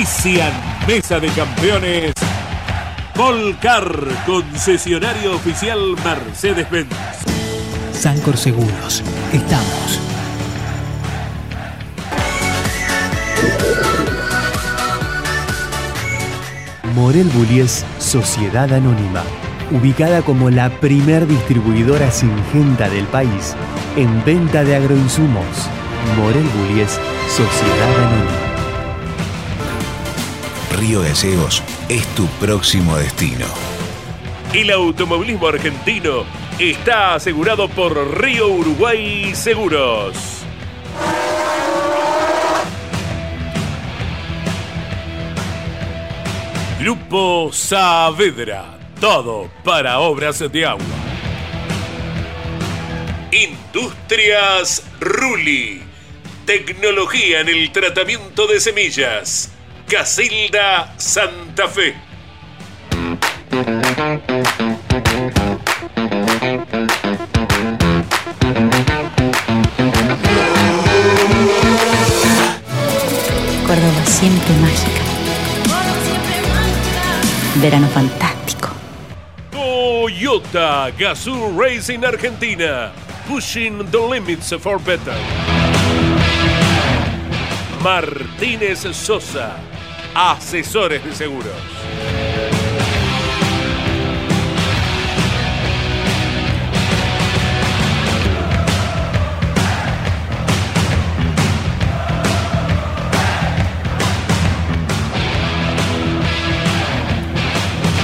Auspician Mesa de Campeones. Volcar, concesionario oficial Mercedes-Benz. Sancor Seguros. Estamos. Morel Bullies Sociedad Anónima. Ubicada como la primer distribuidora singenta del país en venta de agroinsumos. Morel Bullies Sociedad Anónima. Río Gallegos es tu próximo destino. El automovilismo argentino está asegurado por Río Uruguay Seguros. Grupo Saavedra, todo para obras de agua. Industrias Ruli, tecnología en el tratamiento de semillas. Casilda Santa Fe. Córdoba siempre mágica. Verano fantástico. Toyota Gazoo Racing Argentina. Pushing the limits for better. Martínez Sosa. Asesores de seguros.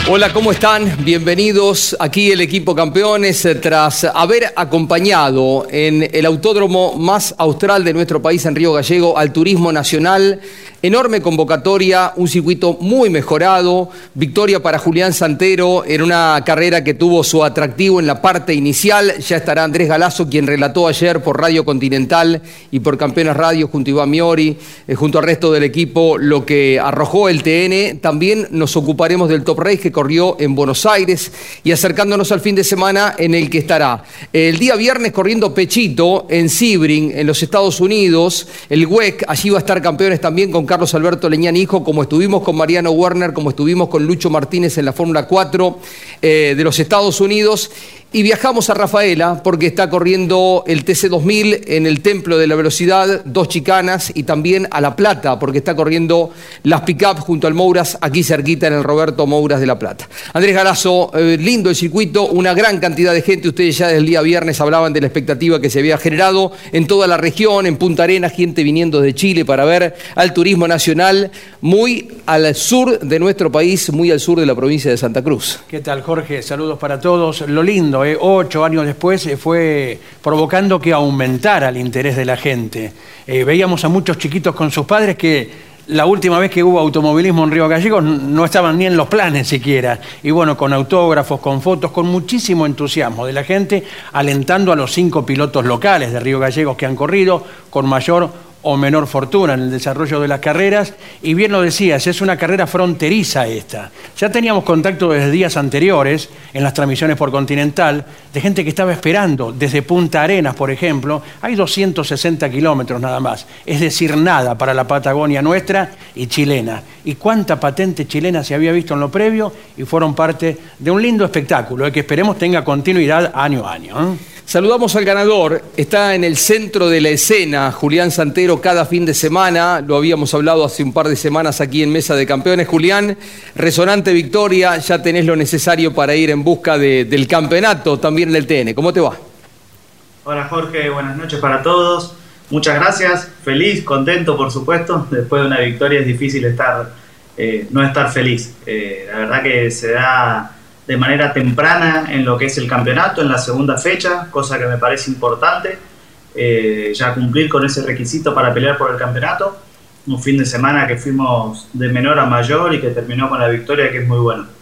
Hola, ¿cómo están? Bienvenidos aquí el equipo campeones eh, tras haber acompañado en el autódromo más austral de nuestro país en Río Gallego al turismo nacional. Enorme convocatoria, un circuito muy mejorado, victoria para Julián Santero en una carrera que tuvo su atractivo en la parte inicial. Ya estará Andrés Galazo, quien relató ayer por Radio Continental y por Campeones Radio junto a Iván Miori, eh, junto al resto del equipo, lo que arrojó el TN. También nos ocuparemos del Top Race que corrió en Buenos Aires y acercándonos al fin de semana en el que estará el día viernes corriendo Pechito en Sebring, en los Estados Unidos, el WEC, allí va a estar campeones también con Carlos Alberto Leñán Hijo, como estuvimos con Mariano Werner, como estuvimos con Lucho Martínez en la Fórmula 4 eh, de los Estados Unidos. Y viajamos a Rafaela porque está corriendo el TC2000 en el Templo de la Velocidad, dos chicanas, y también a La Plata porque está corriendo las pick-up junto al Mouras, aquí cerquita en el Roberto Mouras de La Plata. Andrés Galazo, eh, lindo el circuito, una gran cantidad de gente. Ustedes ya desde el día viernes hablaban de la expectativa que se había generado en toda la región, en Punta Arenas, gente viniendo de Chile para ver al turismo nacional, muy al sur de nuestro país, muy al sur de la provincia de Santa Cruz. ¿Qué tal, Jorge? Saludos para todos. Lo lindo, ¿eh? ocho años después, eh, fue provocando que aumentara el interés de la gente. Eh, veíamos a muchos chiquitos con sus padres que la última vez que hubo automovilismo en Río Gallegos no estaban ni en los planes siquiera. Y bueno, con autógrafos, con fotos, con muchísimo entusiasmo de la gente, alentando a los cinco pilotos locales de Río Gallegos que han corrido con mayor o menor fortuna en el desarrollo de las carreras. Y bien lo decías, es una carrera fronteriza esta. Ya teníamos contacto desde días anteriores en las transmisiones por Continental de gente que estaba esperando desde Punta Arenas, por ejemplo. Hay 260 kilómetros nada más, es decir, nada para la Patagonia nuestra y chilena. Y cuánta patente chilena se había visto en lo previo y fueron parte de un lindo espectáculo eh, que esperemos tenga continuidad año a año. ¿eh? Saludamos al ganador, está en el centro de la escena, Julián Santero, cada fin de semana, lo habíamos hablado hace un par de semanas aquí en Mesa de Campeones. Julián, resonante victoria, ya tenés lo necesario para ir en busca de- del campeonato también en el TN. ¿Cómo te va? Hola Jorge, buenas noches para todos. Muchas gracias, feliz, contento por supuesto. Después de una victoria es difícil estar, eh, no estar feliz. Eh, la verdad que se da de manera temprana en lo que es el campeonato, en la segunda fecha, cosa que me parece importante. eh, ya cumplir con ese requisito para pelear por el campeonato. Un fin de semana que fuimos de menor a mayor y que terminó con la victoria, que es muy bueno.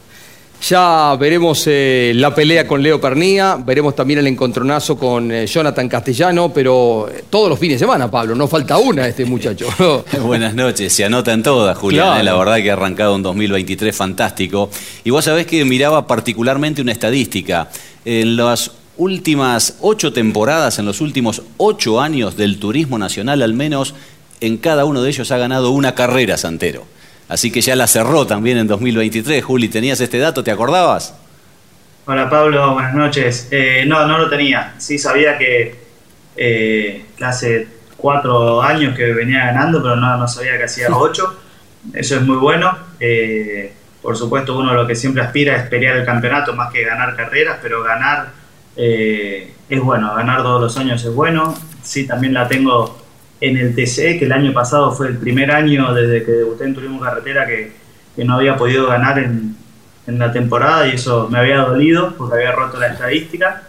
Ya veremos eh, la pelea con Leo Pernía, veremos también el encontronazo con eh, Jonathan Castellano, pero eh, todos los fines de semana, Pablo, no falta una este muchacho. Buenas noches, se anotan todas, Julián. La verdad que ha arrancado un 2023 fantástico. Y vos sabés que miraba particularmente una estadística. En las últimas ocho temporadas, en los últimos ocho años del turismo nacional, al menos en cada uno de ellos ha ganado una carrera Santero. Así que ya la cerró también en 2023. Juli, ¿tenías este dato? ¿Te acordabas? Hola Pablo, buenas noches. Eh, no, no lo tenía. Sí sabía que, eh, hace cuatro años que venía ganando, pero no, no sabía que hacía ocho. Eso es muy bueno. Eh, por supuesto, uno lo que siempre aspira es pelear el campeonato más que ganar carreras, pero ganar es bueno. Ganar todos los años es bueno. Sí, también la tengo en el TC, que el año pasado fue el primer año desde que debuté en Turismo Carretera que, que no había podido ganar en, en, la temporada y eso me había dolido porque había roto la estadística.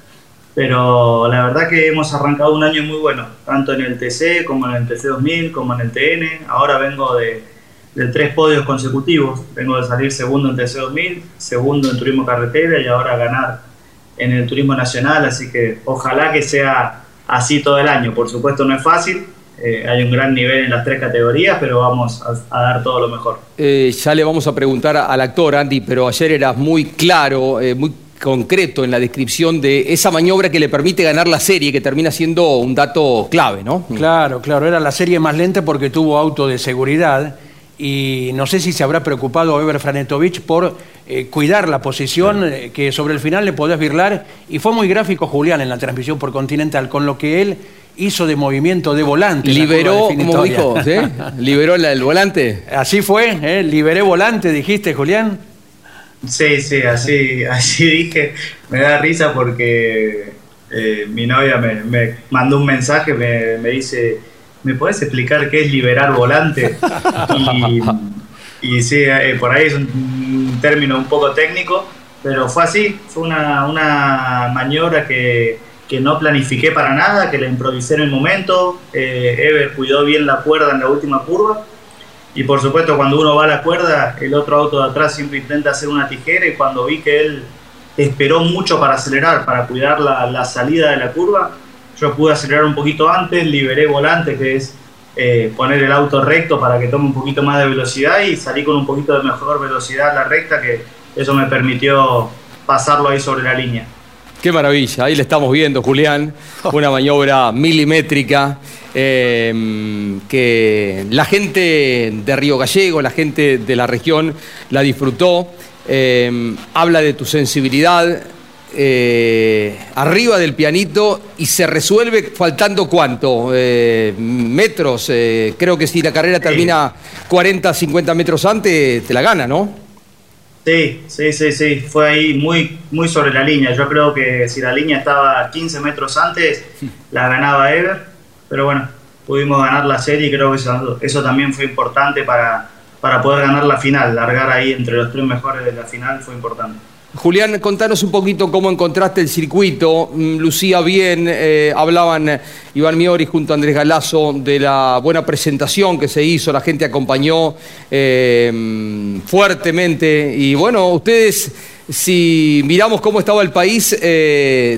Pero la verdad que hemos arrancado un año muy bueno, tanto en el TC como en el TC 2000, como en el TN. Ahora vengo de, de tres podios consecutivos. Vengo de salir segundo en TC 2000, segundo en Turismo Carretera y ahora ganar en el Turismo Nacional. Así que ojalá que sea así todo el año. Por supuesto no es fácil, eh, hay un gran nivel en las tres categorías, pero vamos a, dar todo lo mejor. Eh, ya le vamos a preguntar al actor, Andy, pero ayer eras muy claro, eh, muy concreto en la descripción de esa maniobra que le permite ganar la serie, que termina siendo un dato clave, ¿no? Claro, claro, era la serie más lenta porque tuvo auto de seguridad y no sé si se habrá preocupado Eber Franetovich por cuidar la posición que sobre el final le podés virlar y fue muy gráfico Julián en la transmisión por Continental con lo que él hizo de movimiento de volante. Liberó, como dijo, ¿sí? liberó el volante. Así fue, ¿eh? liberé volante, dijiste, Julián. Sí, sí, así, así dije. Me da risa porque eh, mi novia me, mandó un mensaje, me, me, dice, ¿me puedes explicar qué es liberar volante? Y, sí, eh, por ahí es un término un poco técnico, pero fue así, fue una, una maniobra que que no planifiqué para nada, que la improvisé en el momento. Eh, Ever cuidó bien la cuerda en la última curva. Y por supuesto, cuando uno va a la cuerda, el otro auto de atrás siempre intenta hacer una tijera. Y cuando vi que él esperó mucho para acelerar, para cuidar la, salida de la curva, yo pude acelerar un poquito antes, liberé volante, que es eh, poner el auto recto para que tome un poquito más de velocidad. Y salí con un poquito de mejor velocidad a la recta, que eso me permitió pasarlo ahí sobre la línea. Qué maravilla, ahí le estamos viendo, Julián, una maniobra milimétrica em, que la gente de Río Gallego, la gente de la región la disfrutó. Em, habla de tu sensibilidad eh, arriba del pianito y se resuelve faltando cuánto, eh, metros. Eh, creo que si la carrera termina 40, 50 metros antes, te la gana, ¿no? Sí, sí, sí, sí, fue ahí muy, muy sobre la línea. Yo creo que si la línea estaba 15 metros antes, la ganaba Ever, pero bueno, pudimos ganar la serie y creo que eso, eso también fue importante para, para poder ganar la final. Largar ahí entre los tres mejores de la final fue importante. Julián, contanos un poquito cómo encontraste el circuito. Mm, lucía bien, eh, hablaban eh, Iván Miori junto a Andrés Galazo de la buena presentación que se hizo, la gente acompañó eh, fuertemente. Y bueno, ustedes, si miramos cómo estaba el país,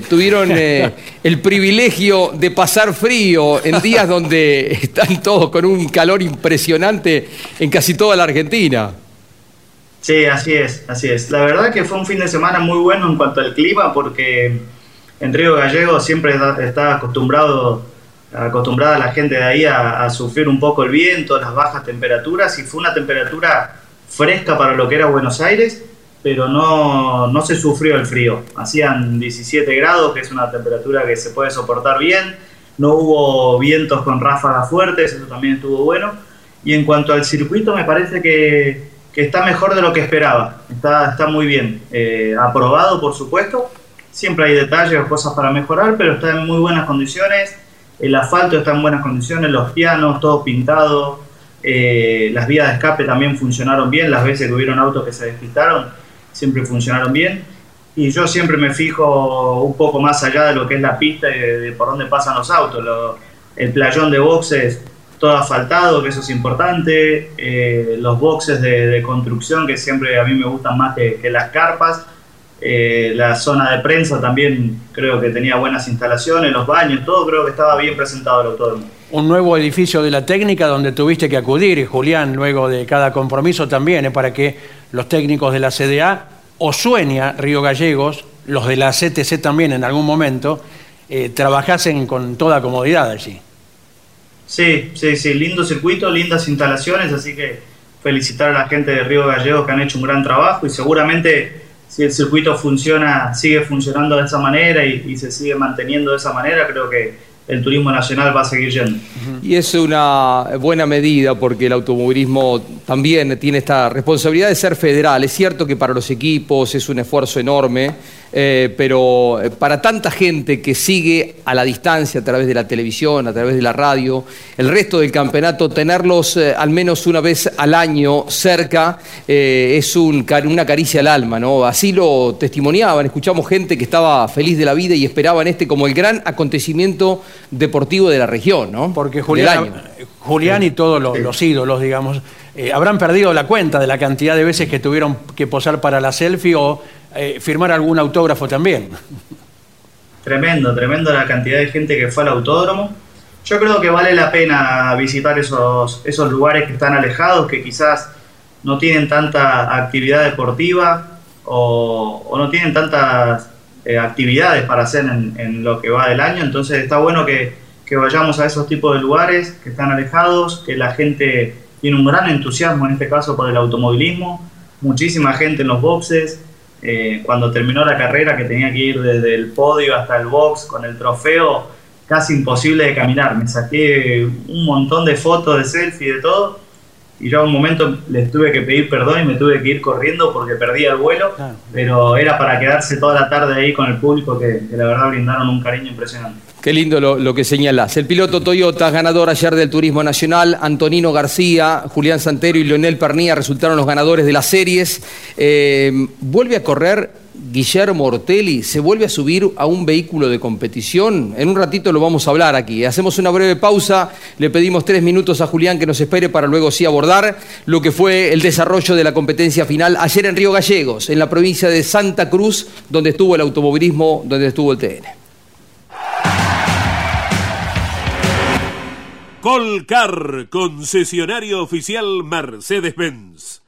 tuvieron el privilegio de pasar frío en días donde están todos con un calor impresionante en casi toda la Argentina. Sí, así es, así es. La verdad que fue un fin de semana muy bueno en cuanto al clima porque en Río Gallego siempre está acostumbrado, acostumbrada la gente de ahí a, sufrir un poco el viento, las bajas temperaturas y fue una temperatura fresca para lo que era Buenos Aires, pero no, no se sufrió el frío. Hacían 17 grados, que es una temperatura que se puede soportar bien. No hubo vientos con ráfagas fuertes, eso también estuvo bueno. Y en cuanto al circuito, me parece que está mejor de lo que esperaba, está, está muy bien, eh, aprobado por supuesto, siempre hay detalles o cosas para mejorar, pero está en muy buenas condiciones, el asfalto está en buenas condiciones, los pianos, todo pintado, eh, las vías de escape también funcionaron bien, las veces que hubieron autos que se despistaron, siempre funcionaron bien. y yo siempre me fijo un poco más allá de lo que es la pista y de, por dónde pasan los autos. el playón de boxes todo asfaltado, que eso es importante, eh, los boxes de, construcción que siempre a mí me gustan más que, las carpas, eh, la zona de prensa también creo que tenía buenas instalaciones, los baños, todo creo que estaba bien presentado el autódromo. Un nuevo edificio de la técnica donde tuviste que acudir, Julián, luego de cada compromiso también, es para que los técnicos de la CDA o Sueña, Río Gallegos, los de la CTC también en algún momento, eh, trabajasen con toda comodidad allí. Sí, sí, sí, lindo circuito, lindas instalaciones, así que felicitar a la gente de Río Gallegos que han hecho un gran trabajo y seguramente si el circuito funciona, sigue funcionando de esa manera y se sigue manteniendo de esa manera, creo que el turismo nacional va a seguir yendo. Y es una buena medida porque el automovilismo también tiene esta responsabilidad de ser federal. Es cierto que para los equipos es un esfuerzo enorme, eh, pero eh, para tanta gente que sigue a la distancia a través de la televisión, a través de la radio, el resto del campeonato, tenerlos eh, al menos una vez al año cerca es una caricia al alma, ¿no? Así lo testimoniaban, escuchamos gente que estaba feliz de la vida y esperaban este como el gran acontecimiento deportivo de la región, ¿no? Porque Julián, Julián y todos los, ídolos, digamos, habrán perdido la cuenta de la cantidad de veces que tuvieron que posar para la selfie o eh, firmar algún autógrafo también. Tremendo, tremendo la cantidad de gente que fue al autódromo. Yo creo que vale la pena visitar esos, esos lugares que están alejados, que quizás no tienen tanta actividad deportiva o, no tienen tantas eh, actividades para hacer en, lo que va del año. Entonces está bueno que, que vayamos a esos tipos de lugares que están alejados, que la gente tiene un gran entusiasmo en este caso por el automovilismo, muchísima gente en los boxes, eh, cuando terminó la carrera, que tenía que ir desde el podio hasta el box con el trofeo, casi imposible de caminar. Me saqué un montón de fotos, de selfie, de todo. Y yo a un momento les tuve que pedir perdón y me tuve que ir corriendo porque perdí el vuelo. Pero era para quedarse toda la tarde ahí con el público que, que la verdad brindaron un cariño impresionante. Qué lindo lo, que señalas. El piloto Toyota, ganador ayer del Turismo Nacional, Antonino García, Julián Santero y Leonel Pernía resultaron los ganadores de las series. Eh, vuelve a correr Guillermo Ortelli, se vuelve a subir a un vehículo de competición. En un ratito lo vamos a hablar aquí. Hacemos una breve pausa, le pedimos tres minutos a Julián que nos espere para luego sí abordar lo que fue el desarrollo de la competencia final ayer en Río Gallegos, en la provincia de Santa Cruz, donde estuvo el automovilismo, donde estuvo el TN. Colcar, concesionario oficial Mercedes-Benz.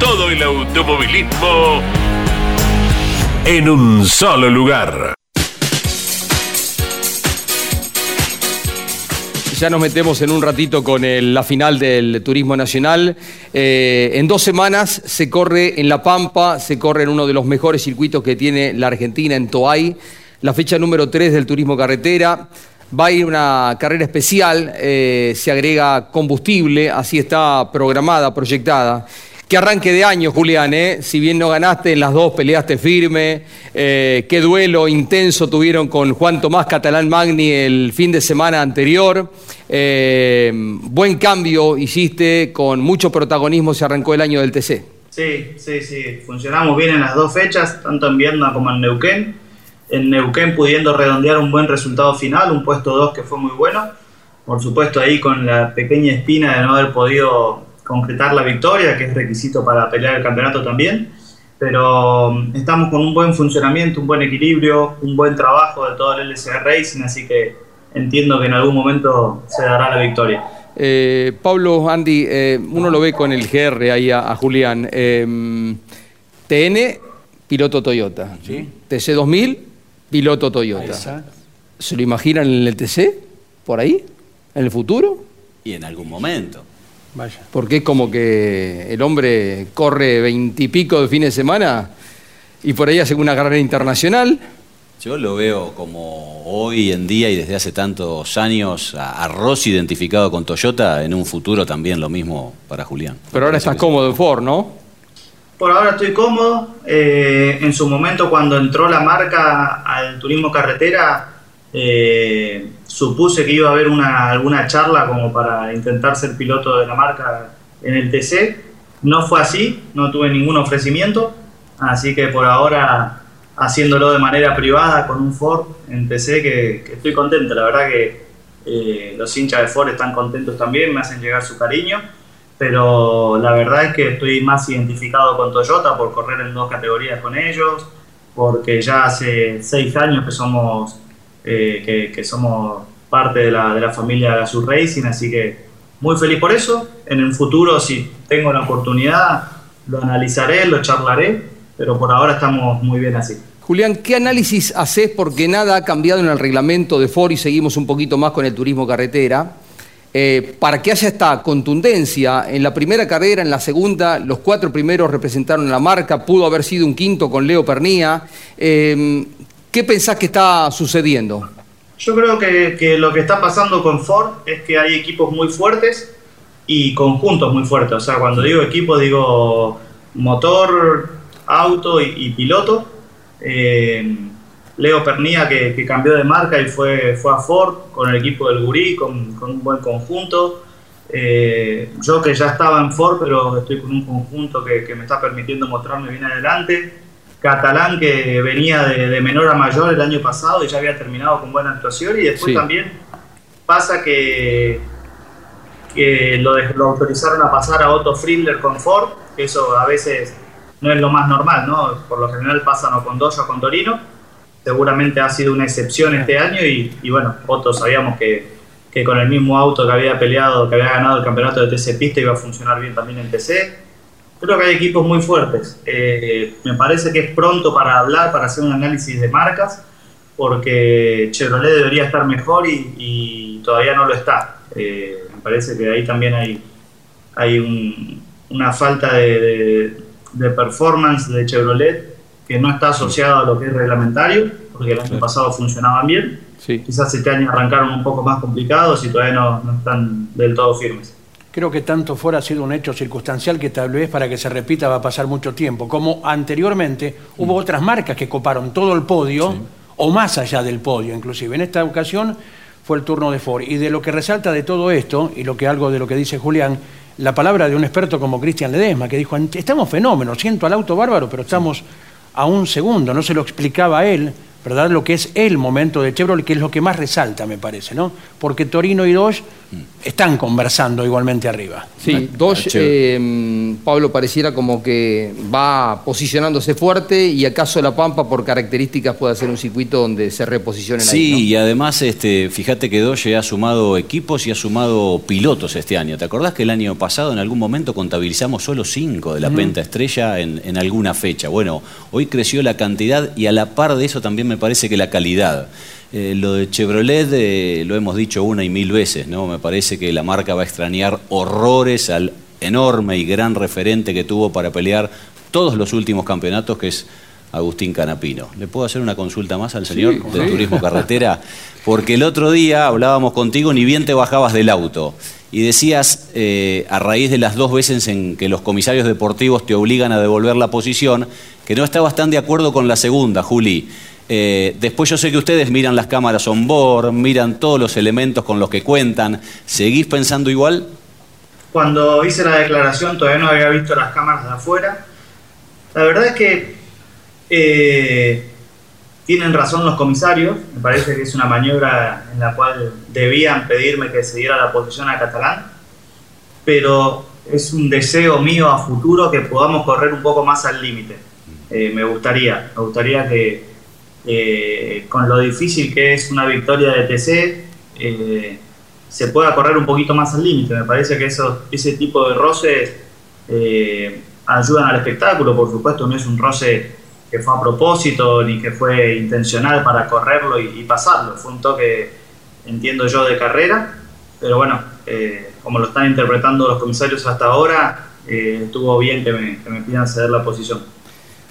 Todo el automovilismo en un solo lugar. Ya nos metemos en un ratito con la final del Turismo Nacional. Eh, en dos semanas se corre en La Pampa, se corre en uno de los mejores circuitos que tiene la Argentina, en Toay, la fecha número 3 del Turismo Carretera. Va a ir una carrera especial, eh, se agrega combustible, así está programada, proyectada. Qué arranque de año, Julián, ¿eh? Si bien no ganaste en las dos, peleaste firme. Eh, qué duelo intenso tuvieron con Juan Tomás Catalán Magni el fin de semana anterior. Eh, buen cambio hiciste, con mucho protagonismo se arrancó el año del TC. Sí, sí, sí. Funcionamos bien en las dos fechas, tanto en Viedma como en Neuquén. En Neuquén pudiendo redondear un buen resultado final, un puesto 2 que fue muy bueno. Por supuesto ahí con la pequeña espina de no haber podido concretar la victoria, que es requisito para pelear el campeonato también. Pero mm, estamos con un buen funcionamiento, un buen equilibrio, un buen trabajo de todo el LCR Racing, así que entiendo que en algún momento se dará la victoria. Eh, Pablo, Andy, eh, uno lo ve con el GR ahí a, a Julián. Eh, TN, piloto Toyota. TC 2000, piloto Toyota. Exacto. ¿Se lo imaginan en el TC? ¿Por ahí? ¿En el futuro? Y en algún momento. Vaya. Porque es como que el hombre corre veintipico de fines de semana y por ahí hace una carrera internacional. Yo lo veo como hoy en día y desde hace tantos años a, a Rossi identificado con Toyota, en un futuro también lo mismo para Julián. Pero ahora estás cómodo en Ford, ¿no? Por ahora estoy cómodo. Eh, en su momento, cuando entró la marca al turismo carretera, eh, supuse que iba a haber una, alguna charla como para intentar ser piloto de la marca en el TC. No fue así, no tuve ningún ofrecimiento, así que por ahora haciéndolo de manera privada con un Ford en TC que, estoy contento. La verdad que eh, los hinchas de Ford están contentos también, me hacen llegar su cariño pero la verdad es que estoy más identificado con Toyota por correr en dos categorías con ellos, porque ya hace seis años que somos, eh, que, que somos parte de la, de la familia Gazoo Racing, así que muy feliz por eso. En el futuro, si tengo la oportunidad, lo analizaré, lo charlaré, pero por ahora estamos muy bien así. Julián, ¿qué análisis haces? Porque nada ha cambiado en el reglamento de Ford y seguimos un poquito más con el turismo carretera. Eh, para que haya esta contundencia, en la primera carrera, en la segunda, los cuatro primeros representaron la marca, pudo haber sido un quinto con Leo Pernía. Eh, ¿Qué pensás que está sucediendo? Yo creo que, lo que está pasando con Ford es que hay equipos muy fuertes y conjuntos muy fuertes. O sea, cuando digo equipo, digo motor, auto y, piloto. Eh, Leo Pernía, que, cambió de marca y fue, fue a Ford con el equipo del Gurí, con, un buen conjunto. Eh, yo que ya estaba en Ford, pero estoy con un conjunto que me está permitiendo mostrarme bien adelante. Catalán, que venía de, de menor a mayor el año pasado y ya había terminado con buena actuación. Y después Sí. también pasa que, que lo, de- lo autorizaron a pasar a Otto Friedler con Ford, que eso a veces no es lo más normal, ¿no? Por lo general pasan o con Dodge o con Torino. Seguramente ha sido una excepción este año y, y bueno, Otto sabíamos que, que con el mismo auto que había peleado, que había ganado el campeonato de TC Pista iba a funcionar bien también en TC. Creo que hay equipos muy fuertes. Eh, me parece que es pronto para hablar, para hacer un análisis de marcas, porque Chevrolet debería estar mejor y, y todavía no lo está. Eh, me parece que ahí también hay, hay un- una falta de, de- de performance de Chevrolet que no está asociado a lo que es reglamentario, porque el año pasado funcionaban bien. Sí. Quizás este año arrancaron un poco más complicados y todavía no, no están del todo firmes. Creo que tanto fuera ha sido un hecho circunstancial que tal vez para que se repita va a pasar mucho tiempo. Como anteriormente hubo otras marcas que coparon todo el podio, o más allá del podio inclusive. En esta ocasión fue el turno de Ford. Y de lo que resalta de todo esto, y lo que algo de lo que dice Julián, la palabra de un experto como Cristian Ledesma, que dijo, estamos fenómenos, siento al auto bárbaro, pero estamos a un segundo. No se lo explicaba a él, ¿verdad? Lo que es el momento de Chevrolet, que es lo que más resalta, me parece, ¿no? Porque Torino y Dodge están conversando igualmente arriba. Sí, Dodge, eh, Pablo, pareciera como que va posicionándose fuerte y acaso La Pampa, por características, puede ser un circuito donde se reposicionen sí, ahí. ¿no? y además, este, fíjate que Dodge ha sumado equipos y ha sumado pilotos este año. ¿Te acordás que el año pasado en algún momento contabilizamos solo cinco de la Penta Estrella en, en alguna fecha? Bueno, hoy creció la cantidad y a la par de eso también me parece que la calidad. Eh, lo de Chevrolet eh, lo hemos dicho una y mil veces, ¿no? Me parece que la marca va a extrañar horrores al enorme y gran referente que tuvo para pelear todos los últimos campeonatos, que es Agustín Canapino. ¿Le puedo hacer una consulta más al señor de Turismo Carretera? Porque el otro día hablábamos contigo, ni bien te bajabas del auto, y decías, eh, a raíz de las dos veces en que los comisarios deportivos te obligan a devolver la posición, que no estabas tan de acuerdo con la segunda, Juli. Eh, después yo sé que ustedes miran las cámaras on board, miran todos los elementos con los que cuentan. ¿Seguís pensando igual? Cuando hice la declaración todavía no había visto las cámaras de afuera. La verdad es que eh, tienen razón los comisarios. Me parece que es una maniobra en la cual debían pedirme que se diera la posición a Catalán. Pero es un deseo mío a futuro que podamos correr un poco más al límite. Eh, me gustaría, me gustaría que eh, con lo difícil que es una victoria de TC, eh, se pueda correr un poquito más al límite. Me parece que eso, ese tipo de roces eh, ayudan al espectáculo, por supuesto, no es un roce que fue a propósito ni que fue intencional para correrlo y, pasarlo, fue un toque, entiendo yo, de carrera, pero bueno, como lo están interpretando los comisarios hasta ahora, estuvo bien que me pidan ceder la posición.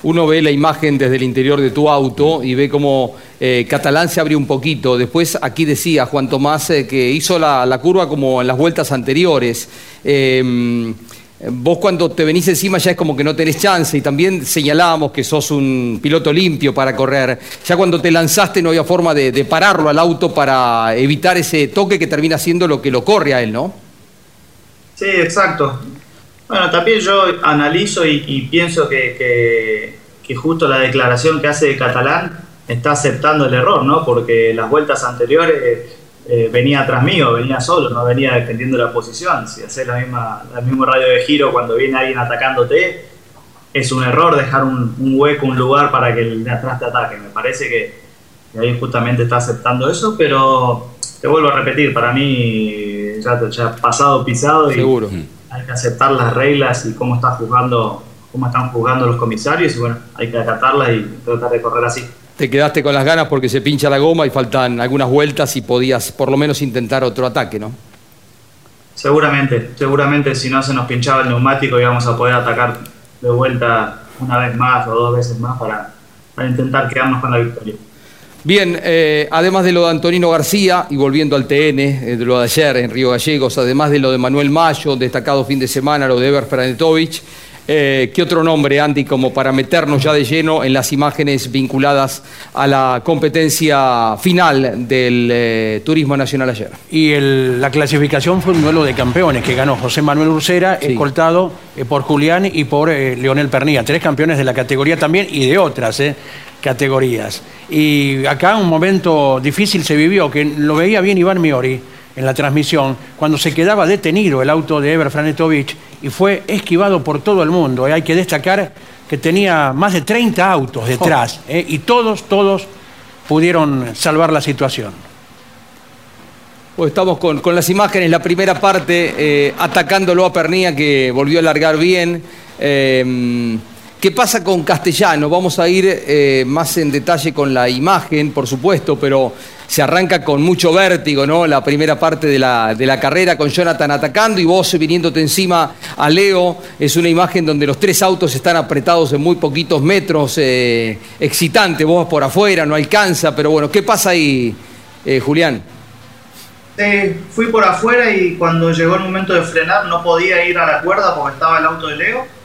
Uno ve la imagen desde el interior de tu auto y ve cómo eh, Catalán se abrió un poquito. Después aquí decía Juan Tomás eh, que hizo la, curva como en las vueltas anteriores. Eh, vos cuando te venís encima ya es como que no tenés chance y también señalábamos que sos un piloto limpio para correr. Ya cuando te lanzaste no había forma de, de pararlo al auto para evitar ese toque que termina siendo lo que lo corre a él, ¿no? Sí, exacto. Bueno, también yo analizo y, y pienso que, que, justo la declaración que hace de Catalán está aceptando el error, ¿no? Porque las vueltas anteriores eh, venía atrás mío, venía solo, no venía defendiendo la posición. Si haces la misma, el mismo radio de giro cuando viene alguien atacándote, es un error dejar un, hueco, un lugar para que el de atrás te ataque. Me parece que, que ahí justamente está aceptando eso, pero te vuelvo a repetir, para mí ya, ya pasado, pisado y Seguro. Hay que aceptar las reglas y cómo está jugando, cómo están jugando los comisarios y bueno, hay que acatarlas y tratar de correr así. Te quedaste con las ganas porque se pincha la goma y faltan algunas vueltas y podías por lo menos intentar otro ataque, ¿no? Seguramente, seguramente si no se nos pinchaba el neumático íbamos a poder atacar de vuelta una vez más o dos veces más para, para intentar quedarnos con la victoria. Bien, eh, además de lo de Antonino García, y volviendo al TN, eh, de lo de ayer en Río Gallegos, además de lo de Manuel Mayo, destacado fin de semana, lo de Eber Franetovich, eh, ¿qué otro nombre, Andy, como para meternos ya de lleno en las imágenes vinculadas a la competencia final del eh, Turismo Nacional ayer? Y el- la clasificación fue un duelo de campeones que ganó José Manuel Ursera, Sí. escoltado eh, por Julián y por Leonel Pernilla. Tres campeones de la categoría también y de otras eh, categorías. Y acá un momento difícil se vivió, que lo veía bien Iván Miori en la transmisión, cuando se quedaba detenido el auto de Eber Franetovich y fue esquivado por todo el mundo. Eh, Hay que destacar que tenía más de 30 autos detrás eh, y todos, todos pudieron salvar la situación. Pues estamos con, con las imágenes, la primera parte eh, atacándolo a Pernilla que volvió a largar bien. Eh, ¿Qué pasa con Castellano? Vamos a ir eh, más en detalle con la imagen, por supuesto, pero se arranca con mucho vértigo, ¿no? La primera parte de la, carrera con Jonathan atacando y vos viniéndote encima a Leo. Es una imagen donde los tres autos están apretados en muy poquitos metros. eh, excitante, vos por afuera, no alcanza, pero bueno, ¿qué pasa ahí, eh, Julián? Fui por afuera y cuando llegó el momento de frenar no podía ir a la cuerda porque estaba el auto de Leo.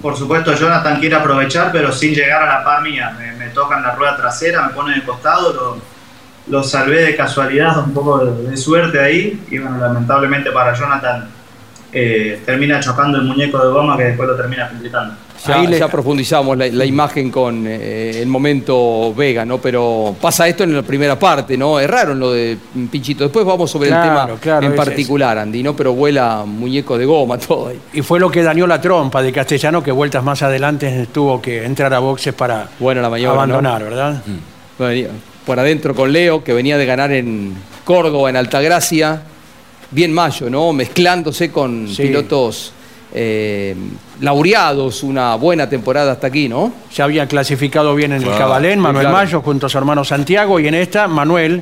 Por supuesto, Jonathan quiere aprovechar, pero sin llegar a la par mía. Me, me tocan la rueda trasera, me ponen de costado, lo, lo salvé de casualidad, un poco de, de suerte ahí. Y bueno, lamentablemente para Jonathan eh, termina chocando el muñeco de goma que después lo termina completando. Ya, ya profundizamos la, la imagen con eh, el momento Vega, ¿no? Pero pasa esto en la primera parte, ¿no? Es raro en lo de Pinchito. Después vamos sobre Claro, el tema claro, en es particular, Andy, ¿no? Pero vuela muñeco de goma, todo ahí. Y fue lo que dañó la trompa de Castellano, que vueltas más adelante tuvo que entrar a boxes para Bueno, la maniobra, abandonar, ¿no? ¿verdad? Venía por adentro con Leo, que venía de ganar en Córdoba, en Altagracia. Bien mayo, ¿no? Mezclándose con Sí. pilotos eh, laureados, una buena temporada hasta aquí, ¿no? Ya había clasificado bien en el Cabalén, sí, Manuel claro. Mayo junto a su hermano Santiago, y en esta, Manuel,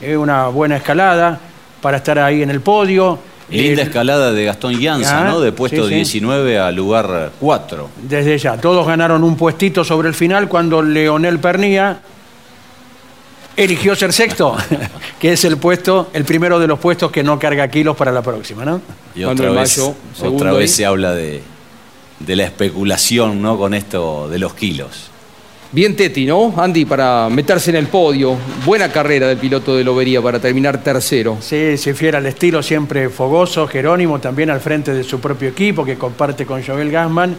eh, una buena escalada para estar ahí en el podio. Linda Eh, escalada de Gastón Llanza, Ah, ¿no? De puesto sí, sí. 19 a lugar 4. Desde ya, todos ganaron un puestito sobre el final cuando Leonel Pernía eligió ser sexto, que es el puesto, el primero de los puestos que no carga kilos para la próxima, ¿no? Y otra Manuel vez, Mayo, segundo otra vez ahí. se habla de, de la especulación, ¿no? Con esto de los kilos. Bien Teti, ¿no? Andy, para meterse en el podio. Buena carrera del piloto de Lobería para terminar tercero. Sí, se fiera al estilo siempre fogoso, Jerónimo también al frente de su propio equipo que comparte con Joel Gassman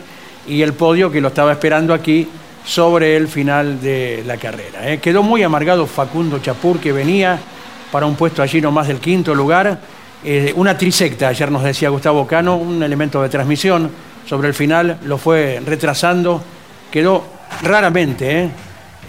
y el podio que lo estaba esperando aquí sobre el final de la carrera. ¿eh? Quedó muy amargado Facundo Chapur que venía para un puesto allí nomás del quinto lugar. Eh, una trisecta, ayer nos decía Gustavo Cano, un elemento de transmisión. Sobre el final lo fue retrasando. Quedó raramente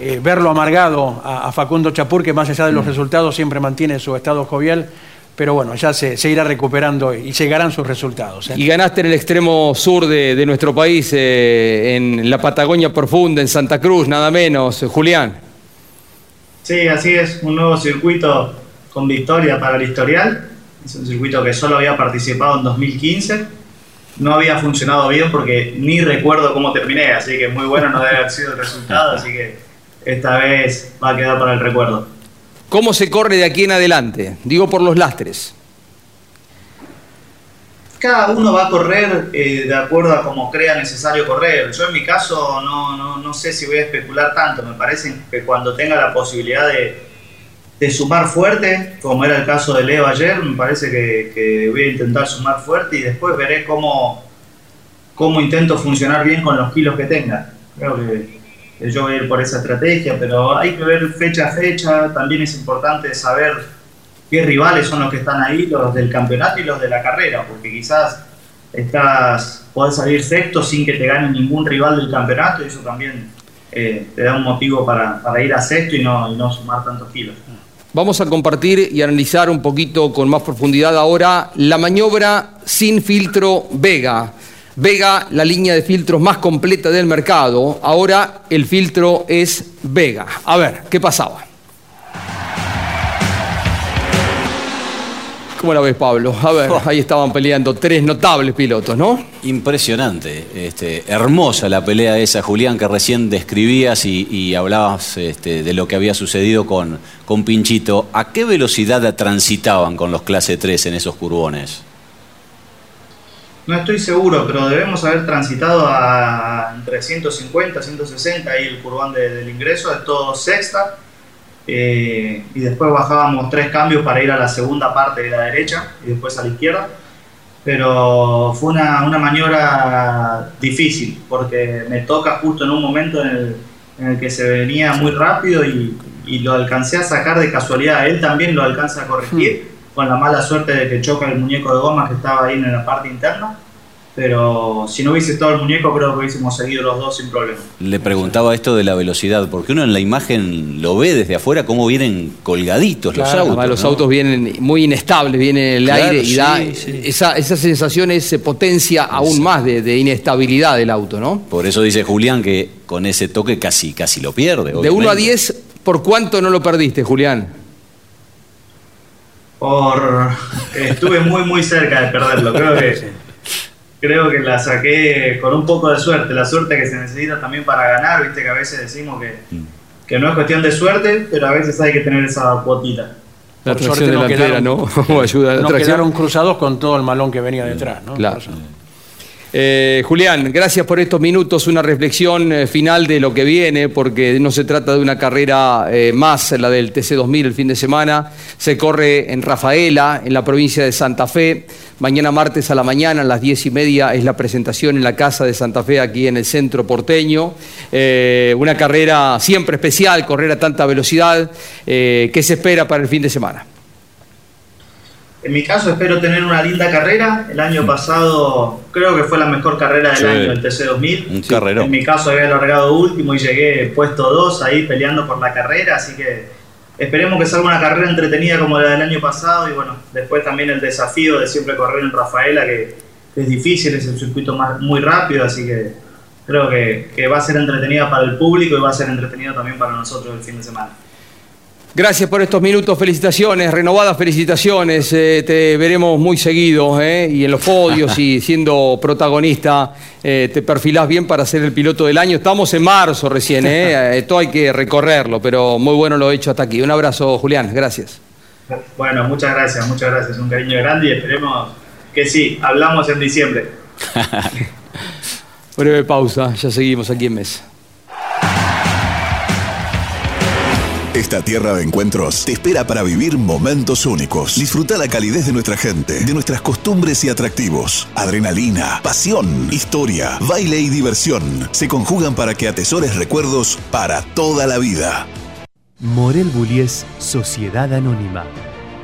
¿eh? Verlo amargado a, a Facundo Chapur, que más allá de los resultados siempre mantiene su estado jovial. Pero bueno, ya se, se irá recuperando y llegarán sus resultados. ¿eh? Y ganaste en el extremo sur de, de nuestro país, eh, en la Patagonia Profunda, en Santa Cruz, nada menos. Julián. Sí, así es, un nuevo circuito con victoria para el historial. Es un circuito que solo había participado en 2015. No había funcionado bien porque ni recuerdo cómo terminé, así que muy bueno no debe haber sido el resultado, así que esta vez va a quedar para el recuerdo. ¿Cómo se corre de aquí en adelante? Digo por los lastres. Cada uno va a correr eh, de acuerdo a como crea necesario correr. Yo en mi caso no, no, sé si voy a especular tanto. Me parece que cuando tenga la posibilidad de, de sumar fuerte, como era el caso de Leo ayer, me parece que, voy a intentar sumar fuerte y después veré cómo, cómo intento funcionar bien con los kilos que tenga. Creo que yo voy a ir por esa estrategia, pero hay que ver fecha a fecha. También es importante saber qué rivales son los que están ahí, los del campeonato y los de la carrera, porque quizás estás, podés salir sexto sin que te gane ningún rival del campeonato y eso también eh, te da un motivo para, para ir a sexto y no, y no sumar tantos kilos. Vamos a compartir y analizar un poquito con más profundidad ahora la maniobra sin filtro Vega. Vega, la línea de filtros más completa del mercado. Ahora el filtro es Vega. A ver, ¿qué pasaba? ¿Cómo la ves, Pablo? A ver, ahí estaban peleando tres notables pilotos, ¿no? Impresionante, este, hermosa la pelea esa, Julián, que recién describías y, y hablabas este, de lo que había sucedido con, con Pinchito. ¿A qué velocidad transitaban con los clase 3 en esos curbones? No estoy seguro, pero debemos haber transitado a entre 150, 160, ahí el curván de- del ingreso, de todo sexta. eh, y después bajábamos tres cambios para ir a la segunda parte de la derecha y después a la izquierda. Pero fue una, una maniobra difícil porque me toca justo en un momento en el, que se venía muy rápido y, y lo alcancé a sacar de casualidad. Él también lo alcanza a corregir con la mala suerte de que choca el muñeco de goma que estaba ahí en la parte interna. Pero si no hubiese estado el muñeco, creo que hubiésemos seguido los dos sin problema. Le preguntaba esto de la velocidad, porque uno en la imagen lo ve desde afuera cómo vienen colgaditos los autos. además los ¿no? autos vienen muy inestables, viene el Claro, aire y sí, da sí. Esa, esa sensación se potencia aún más de, de inestabilidad del auto, ¿no? Por eso dice Julián que con ese toque casi, casi lo pierde. De 1 a obviamente. 10, ¿por cuánto no lo perdiste, Julián? Por estuve muy muy cerca de perderlo. Creo que creo que la saqué con un poco de suerte, la suerte que se necesita también para ganar, viste que a veces decimos que, que no es cuestión de suerte, pero a veces hay que tener esa cuotita. La Por tracción suerte no delantera, quedaron- ¿no? Ayuda a la no tracción. quedaron cruzados con todo el malón que venía detrás. ¿no? Claro. Eh, Julián, gracias por estos minutos, una reflexión eh, final de lo que viene, porque no se trata de una carrera eh, más, la del TC2000 el fin de semana, se corre en Rafaela, en la provincia de Santa Fe, mañana martes a la mañana, a las diez y media, es la presentación en la Casa de Santa Fe, aquí en el centro porteño, una carrera siempre especial, correr a tanta velocidad, ¿qué se espera para el fin de semana? En mi caso espero tener una linda carrera. El año pasado creo que fue la mejor carrera del año, el TC2000. Un carrero. En mi caso había largado último y llegué puesto 2 ahí peleando por la carrera, así que esperemos que salga una carrera entretenida como la del año pasado y bueno, después también el desafío de siempre correr en Rafaela, que, es difícil, es un circuito más, muy rápido, así que creo que, que va a ser entretenida para el público y va a ser entretenida también para nosotros el fin de semana. Gracias por estos minutos, felicitaciones, renovadas felicitaciones. Eh, te veremos muy seguido eh, y en los podios y siendo protagonista eh, te perfilás bien para ser el piloto del año. Estamos en marzo recién, esto hay que recorrerlo, pero muy bueno lo he hecho hasta aquí. Un abrazo, Julián, gracias. Bueno, muchas gracias, muchas gracias. Un cariño grande y esperemos que sí, hablamos en diciembre. Breve pausa, ya seguimos aquí en Mesa. Esta tierra de encuentros te espera para vivir momentos únicos. Disfruta la calidez de nuestra gente, de nuestras costumbres y atractivos. Adrenalina, pasión, historia, baile y diversión se conjugan para que atesores recuerdos para toda la vida. Morel Bullies Sociedad Anónima,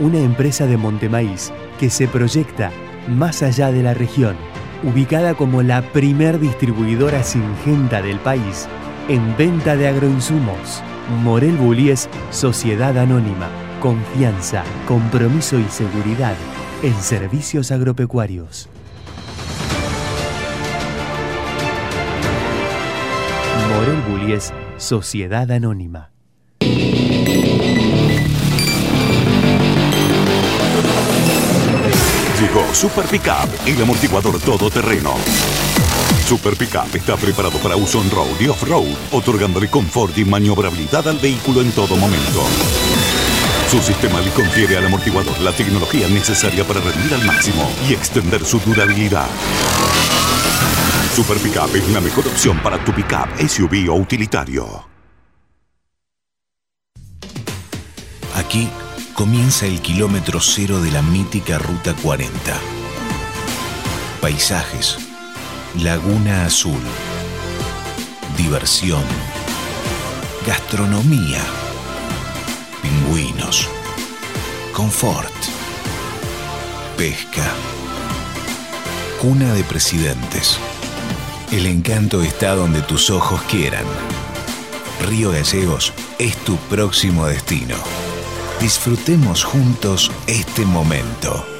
una empresa de Montemaíz que se proyecta más allá de la región, ubicada como la primer distribuidora singenta del país en venta de agroinsumos Morel Bullies Sociedad Anónima. Confianza, compromiso y seguridad en servicios agropecuarios. Morel Bullies Sociedad Anónima. Llegó Super Pickup, el amortiguador todoterreno Super Pickup está preparado para uso on-road y off-road, otorgándole confort y maniobrabilidad al vehículo en todo momento. Su sistema le confiere al amortiguador la tecnología necesaria para rendir al máximo y extender su durabilidad. Super Pickup es la mejor opción para tu pickup, SUV o utilitario. Aquí comienza el kilómetro cero de la mítica Ruta 40. Paisajes Laguna Azul. Diversión. Gastronomía. Pingüinos. Confort. Pesca. Cuna de presidentes. El encanto está donde tus ojos quieran. Río Gallegos es tu próximo destino. Disfrutemos juntos este momento.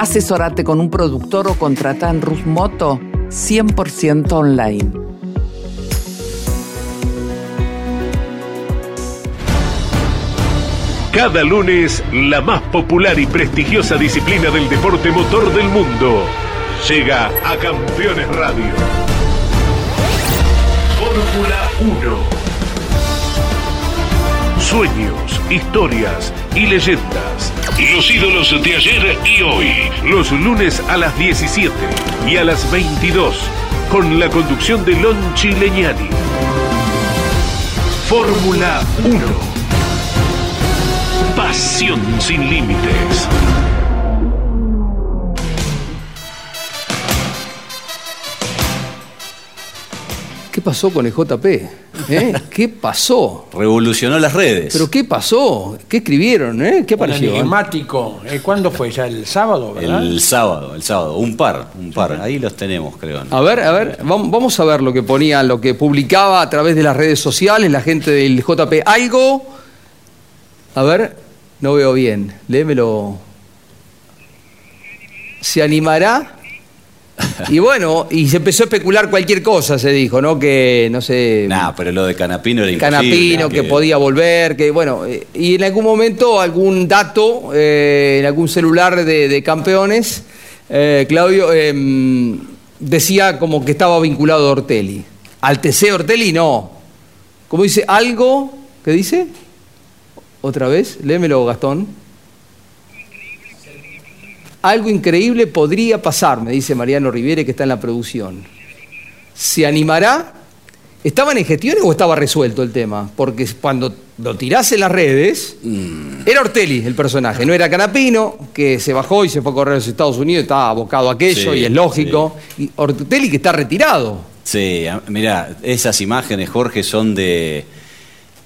Asesorate con un productor o contrata en Rusmoto 100% online. Cada lunes, la más popular y prestigiosa disciplina del deporte motor del mundo llega a Campeones Radio. Fórmula 1. Sueños, historias y leyendas los ídolos de ayer y hoy. Los lunes a las 17 y a las 22. Con la conducción de Lon Chileñani. Fórmula 1. Pasión sin límites. ¿Qué pasó con el JP? ¿Eh? ¿Qué pasó? Revolucionó las redes. ¿Pero qué pasó? ¿Qué escribieron? Eh? ¿Qué apareció? enigmático. Eh, ¿Cuándo fue? ¿Ya el sábado, verdad? El sábado, el sábado. Un par, un par. Ahí los tenemos, creo. A ver, a ver, vamos a ver lo que ponía, lo que publicaba a través de las redes sociales la gente del JP. Algo. A ver, no veo bien. Léemelo. ¿Se animará? Y bueno, y se empezó a especular cualquier cosa, se dijo, ¿no? Que, no sé... Nah, pero lo de Canapino era. Canapino, que, podía volver, que bueno, eh, y en algún momento algún dato eh, en algún celular de, de campeones, eh, Claudio em, decía como que estaba vinculado a Ortelli. Al TC Ortelli no. Como dice, algo, ¿qué dice? Otra vez, léemelo Gastón. Algo increíble podría pasar, me dice Mariano Riviere, que está en la producción. ¿Se animará? ¿Estaban en gestiones o estaba resuelto el tema? Porque cuando lo tirás en las redes, era Ortelli el personaje, no era Canapino, que se bajó y se fue a correr a los Estados Unidos, estaba abocado a aquello Sí, y es lógico. Y Ortelli que está retirado. Sí, mira, esas imágenes, Jorge, son de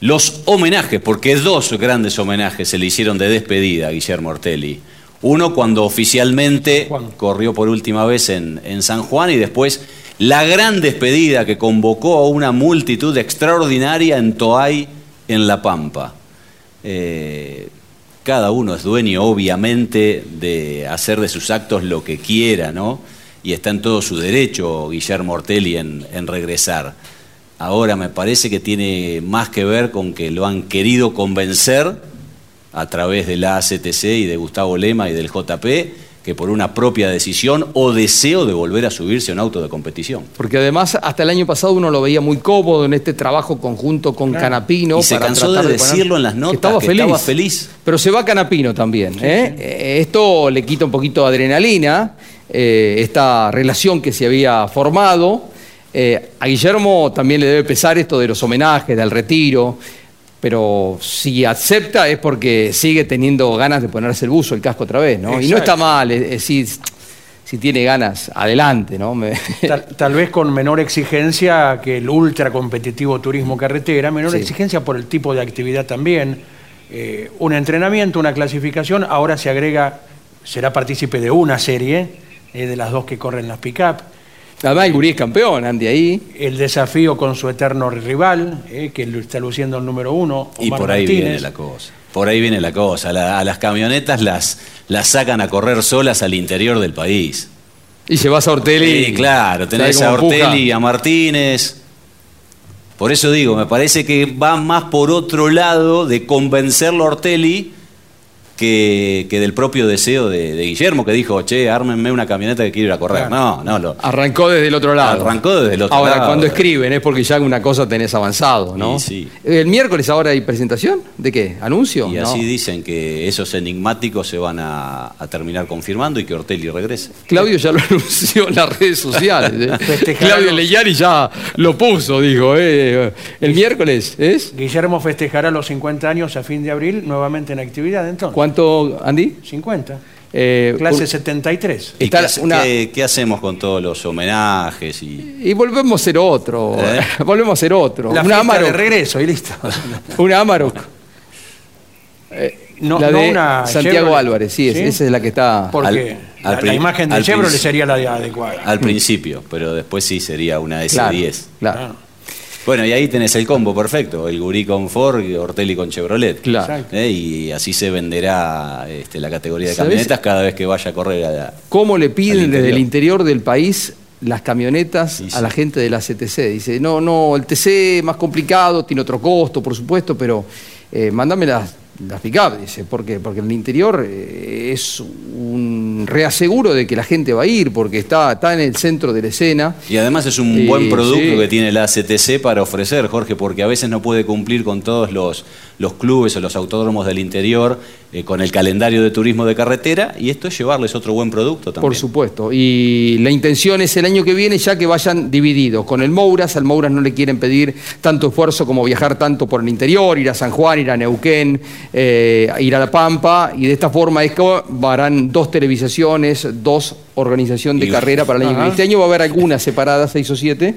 los homenajes, porque dos grandes homenajes se le hicieron de despedida a Guillermo Ortelli. Uno cuando oficialmente corrió por última vez en, en San Juan y después la gran despedida que convocó a una multitud extraordinaria en Toay, en La Pampa. Eh, cada uno es dueño, obviamente, de hacer de sus actos lo que quiera, ¿no? Y está en todo su derecho Guillermo Ortelli en, en regresar. Ahora me parece que tiene más que ver con que lo han querido convencer a través de la ACTC y de Gustavo Lema y del JP que por una propia decisión o deseo de volver a subirse a un auto de competición. Porque además hasta el año pasado uno lo veía muy cómodo en este trabajo conjunto con Canapino. Y se para cansó de decirlo en las notas, que estaba que feliz. estaba feliz. Pero se va Canapino también. ¿eh? Eh, Esto le quita un poquito de adrenalina, eh, esta relación que se había formado. Eh, a Guillermo también le debe pesar esto de los homenajes, del retiro. Pero si acepta es porque sigue teniendo ganas de ponerse el buzo, el casco otra vez, ¿no? Y no está mal, es, es decir, si tiene ganas, adelante, ¿no? Me- Tal, tal vez con menor exigencia que el ultra competitivo turismo carretera, menor Sí. exigencia por el tipo de actividad también. Eh, un entrenamiento, una clasificación, ahora se agrega, será partícipe de una serie, eh, de las dos que corren las pick-up. Además, el gurí es campeón, Andy, ahí. El desafío con su eterno rival, eh, que lo está luciendo el número uno. Y por ahí Martínez. viene la cosa. Por ahí viene la cosa. La- a las camionetas las, las sacan a correr solas al interior del país. Y llevas a Ortelli. Sí, claro, tenés ¿Sabe a? Ortelli, a Martínez. Por eso digo, me parece que va más por otro lado de convencerlo a Ortelli que, que del propio deseo de, de Guillermo, que dijo, che, ármenme una camioneta que quiero ir a correr. No, no, lo, Arrancó desde el otro lado. Arrancó desde el otro ahora, lado. cuando escriben es porque ya una cosa tenés avanzado, ¿no? Sí, sí. ¿El miércoles ahora hay presentación? ¿De qué? ¿Anuncio? Y No. así dicen que esos enigmáticos se van a, a terminar confirmando y que Ortelli regrese. Claudio ya lo anunció en las redes sociales. ¿eh? Claudio Leyari ya lo puso, dijo. ¿eh? El miércoles es. Guillermo festejará los 50 años a fin de abril, nuevamente en actividad entonces. ¿Cuánto, Andy? 50. Eh, Clase por- 73. ¿Y Está qué, una- qué- qué hacemos con todos los homenajes? Y, Y volvemos a ser otro. ¿Eh? Volvemos a ser otro. La Una Amarok. de regreso y listo. Una Amarok. No, la no de una Santiago Chevrolet. Álvarez, sí, es- ¿Sí? esa es la que está. Porque Al- la, al la imagen de Chevrolet sería la de adecuada. al principio, pero después sí sería una S10. Claro, claro. Bueno, y ahí tenés el combo perfecto, el Gurí con Ford y Ortelli con Chevrolet. Claro. ¿Eh? Y así se venderá este, la categoría de camionetas cada vez que vaya a correr a la- ¿Cómo le piden desde el interior. del país las camionetas Sí, sí. a la gente de la CTC? Dice, no, no, el TC es más complicado, tiene otro costo, por supuesto, pero eh, mándame las, pick-up, dice. ¿Por qué? Porque en el interior eh, es un reaseguro de que la gente va a ir, porque está, está en el centro de la escena. Y además es un buen producto sí. que tiene la CTC para ofrecer, Jorge, porque a veces no puede cumplir con todos los, los clubes o los autódromos del interior eh, con el calendario de turismo de carretera y esto es llevarles otro buen producto también. Por supuesto. Y la intención es el año que viene ya que vayan divididos. Con el Mouras, al Mouras no le quieren pedir tanto esfuerzo como viajar tanto por el interior, ir a San Juan, ir a Neuquén, eh, ir a La Pampa. Y de esta forma es que harán dos televisaciones, dos organización de Y- carrera para el año que viene. Este año va a haber algunas separadas, seis o siete,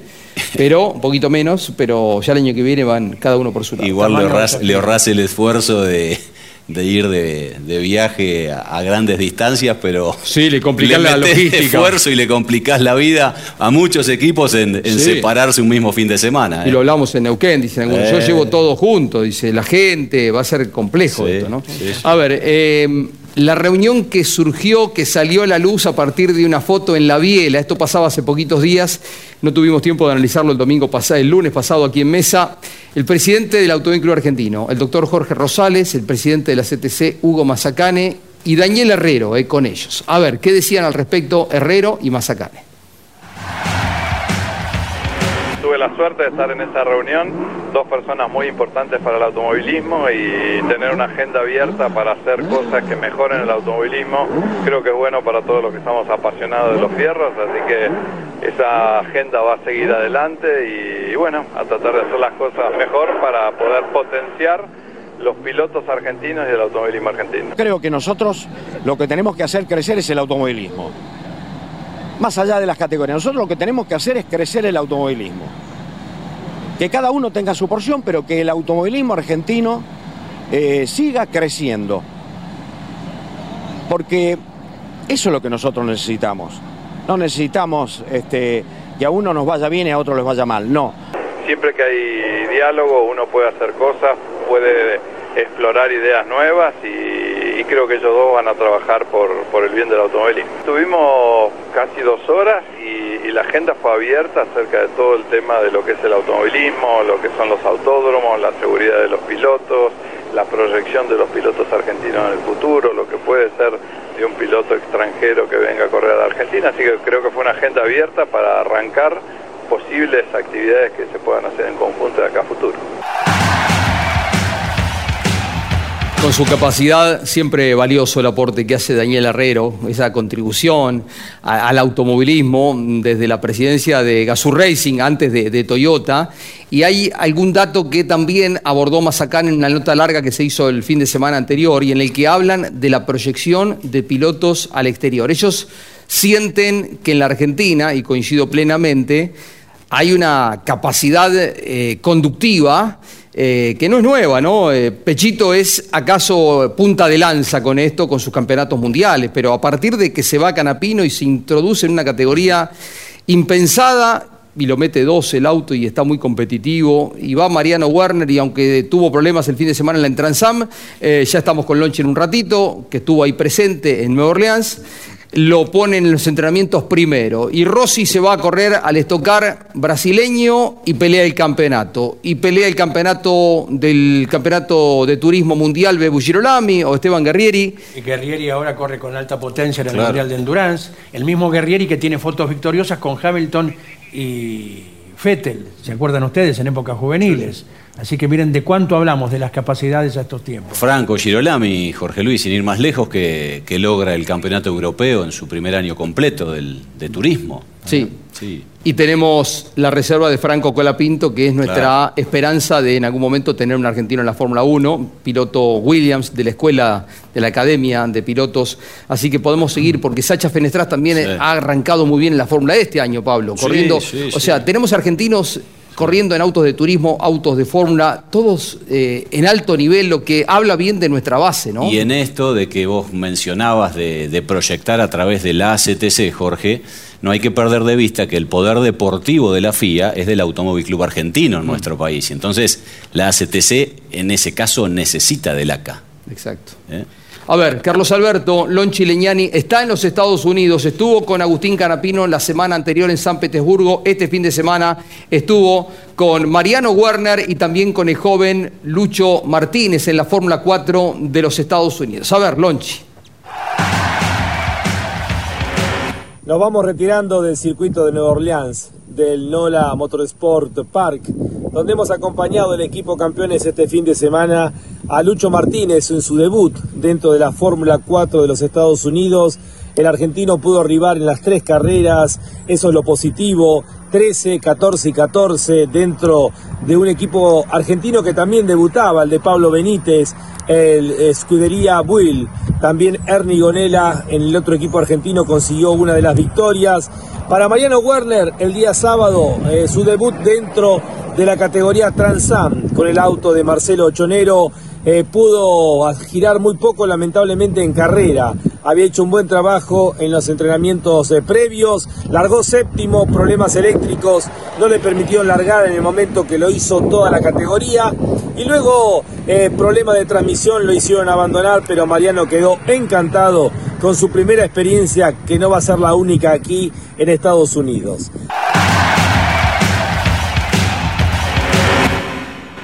pero un poquito menos, pero ya el año que viene van cada uno por su lado. Igual le desafío. le ahorrás el esfuerzo de, de ir de, de viaje a, a grandes distancias, pero Sí, le complicás la metés logística. esfuerzo y le complicás la vida a muchos equipos en, en Sí. separarse un mismo fin de semana. Y ¿eh? lo hablamos en Neuquén, dicen algunos. Yo Eh. llevo todo junto, dice la gente, va a ser complejo Sí, esto, ¿no? sí, sí. A ver, eh, la reunión que surgió, que salió a la luz a partir de una foto en la biela. Esto pasaba hace poquitos días, no tuvimos tiempo de analizarlo el domingo pasado, el lunes pasado aquí en mesa. El presidente del Club Argentino, el doctor Jorge Rosales, el presidente de la CTC, Hugo Mazacane, y Daniel Herrero, eh, con ellos. A ver, ¿qué decían al respecto Herrero y Mazacane? Tuve la suerte de estar en esa reunión, dos personas muy importantes para el automovilismo y tener una agenda abierta para hacer cosas que mejoren el automovilismo, creo que es bueno para todos los que estamos apasionados de los fierros, así que esa agenda va a seguir adelante y, bueno, a tratar de hacer las cosas mejor para poder potenciar los pilotos argentinos y el automovilismo argentino. Creo que nosotros lo que tenemos que hacer crecer es el automovilismo más allá de las categorías. Nosotros lo que tenemos que hacer es crecer el automovilismo. Que cada uno tenga su porción, pero que el automovilismo argentino eh, siga creciendo. Porque eso es lo que nosotros necesitamos. No necesitamos este, que a uno nos vaya bien y a otro les vaya mal, no. Siempre que hay diálogo uno puede hacer cosas, puede explorar ideas nuevas y, creo que ellos dos van a trabajar por, por el bien del automovilismo. Tuvimos casi dos horas y, la agenda fue abierta acerca de todo el tema de lo que es el automovilismo, lo que son los autódromos, la seguridad de los pilotos, la proyección de los pilotos argentinos en el futuro, lo que puede ser de un piloto extranjero que venga a correr a la Argentina. Así que creo que fue una agenda abierta para arrancar posibles actividades que se puedan hacer en conjunto de acá a futuro. Con su capacidad, siempre valioso el aporte que hace Daniel Herrero, esa contribución al automovilismo desde la presidencia de Gazoo Racing, antes de, Toyota. Y hay algún dato que también abordó Mazacán en una nota larga que se hizo el fin de semana anterior y en el que hablan de la proyección de pilotos al exterior. Ellos sienten que en la Argentina, y coincido plenamente, hay una capacidad eh, conductiva eh, que no es nueva, ¿no? Eh, Pechito es acaso punta de lanza con esto, con sus campeonatos mundiales, pero a partir de que se va Canapino y se introduce en una categoría impensada, y lo mete dos el auto y está muy competitivo, y va Mariano Werner y aunque tuvo problemas el fin de semana en la Entransam, eh, ya estamos con Lonchi en un ratito, que estuvo ahí presente en Nueva Orleans, lo pone en los entrenamientos primero. Y Rossi se va a correr al estocar brasileño y pelea el campeonato. Y pelea el campeonato del campeonato de turismo mundial Bebu Girolami o Esteban Guerrieri. Y Guerrieri ahora corre con alta potencia en el Mundial de Endurance. El mismo Guerrieri que tiene fotos victoriosas con Hamilton y Fettel, ¿se acuerdan ustedes? En épocas juveniles. Así que miren de cuánto hablamos de las capacidades a estos tiempos. Franco Girolami, Jorge Luis, sin ir más lejos, que, logra el campeonato europeo en su primer año completo de turismo. Sí. sí. Y tenemos la reserva de Franco Colapinto, que es nuestra esperanza de en algún momento tener un argentino en la Fórmula 1, piloto Williams de la escuela, de la Academia de Pilotos. Así que podemos seguir, porque Sacha Fenestras también ha arrancado muy bien en la Fórmula este año, Pablo, corriendo. o sea, tenemos argentinos corriendo en autos de turismo, autos de fórmula, todos eh, en alto nivel, lo que habla bien de nuestra base, ¿no? Y en esto de que vos mencionabas de, proyectar a través de la ACTC, Jorge, no hay que perder de vista que el poder deportivo de la FIA es del Automóvil Club Argentino en mm. nuestro país. Entonces, la ACTC en ese caso necesita del ACA. Exacto. ¿Eh? A ver, Carlos Alberto Lonchi Leñani está en los Estados Unidos, estuvo con Agustín Canapino la semana anterior en San Petersburgo, este fin de semana estuvo con Mariano Werner y también con el joven Lucho Martínez en la Fórmula 4 de los Estados Unidos. A ver, Lonchi. Nos vamos retirando del circuito de Nueva Orleans, del NOLA Motorsport Park, donde hemos acompañado el equipo campeones este fin de semana a Lucho Martínez en su debut dentro de la Fórmula 4 de los Estados Unidos. El argentino pudo arribar en las tres carreras, eso es lo positivo, 13, 14 y 14 dentro de un equipo argentino que también debutaba, el de Pablo Benítez, el Escudería Bull. También Ernie Gonela en el otro equipo argentino consiguió una de las victorias. Para Mariano Werner, el día sábado, eh, su debut dentro de la categoría Transam con el auto de Marcelo Ochonero. Eh, pudo girar muy poco lamentablemente en carrera. había hecho un buen trabajo en los entrenamientos eh, previos, largó séptimo, problemas eléctricos no le permitieron largar en el momento que lo hizo toda la categoría y luego eh, problemas de transmisión lo hicieron abandonar, pero Mariano quedó encantado con su primera experiencia que no va a ser la única aquí en Estados Unidos.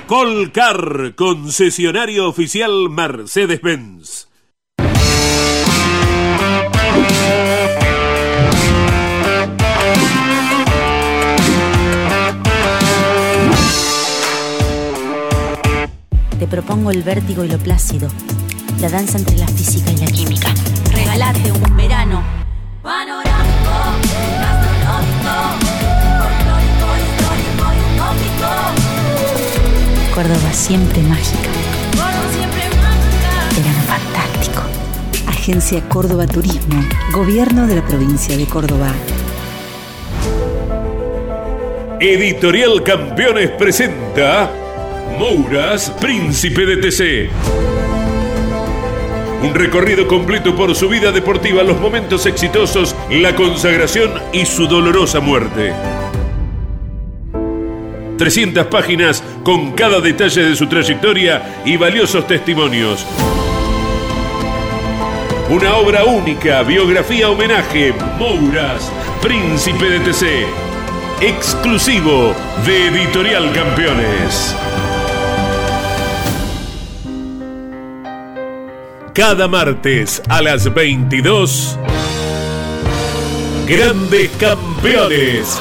Colcar, concesionario oficial Mercedes-Benz. Te propongo el vértigo y lo plácido, la danza entre la física y la química. Regalate un verano panorámico, Córdoba siempre mágica. Córdoba siempre mágica. Verano fantástico. Agencia Córdoba Turismo, Gobierno de la provincia de Córdoba. Editorial Campeones presenta Mouras, Príncipe de TC. Un recorrido completo por su vida deportiva, los momentos exitosos, la consagración y su dolorosa muerte. 300 páginas con cada detalle de su trayectoria y valiosos testimonios. Una obra única, biografía homenaje, Mouras, Príncipe de TC. Exclusivo de Editorial Campeones. Cada martes a las 22. Grandes Campeones.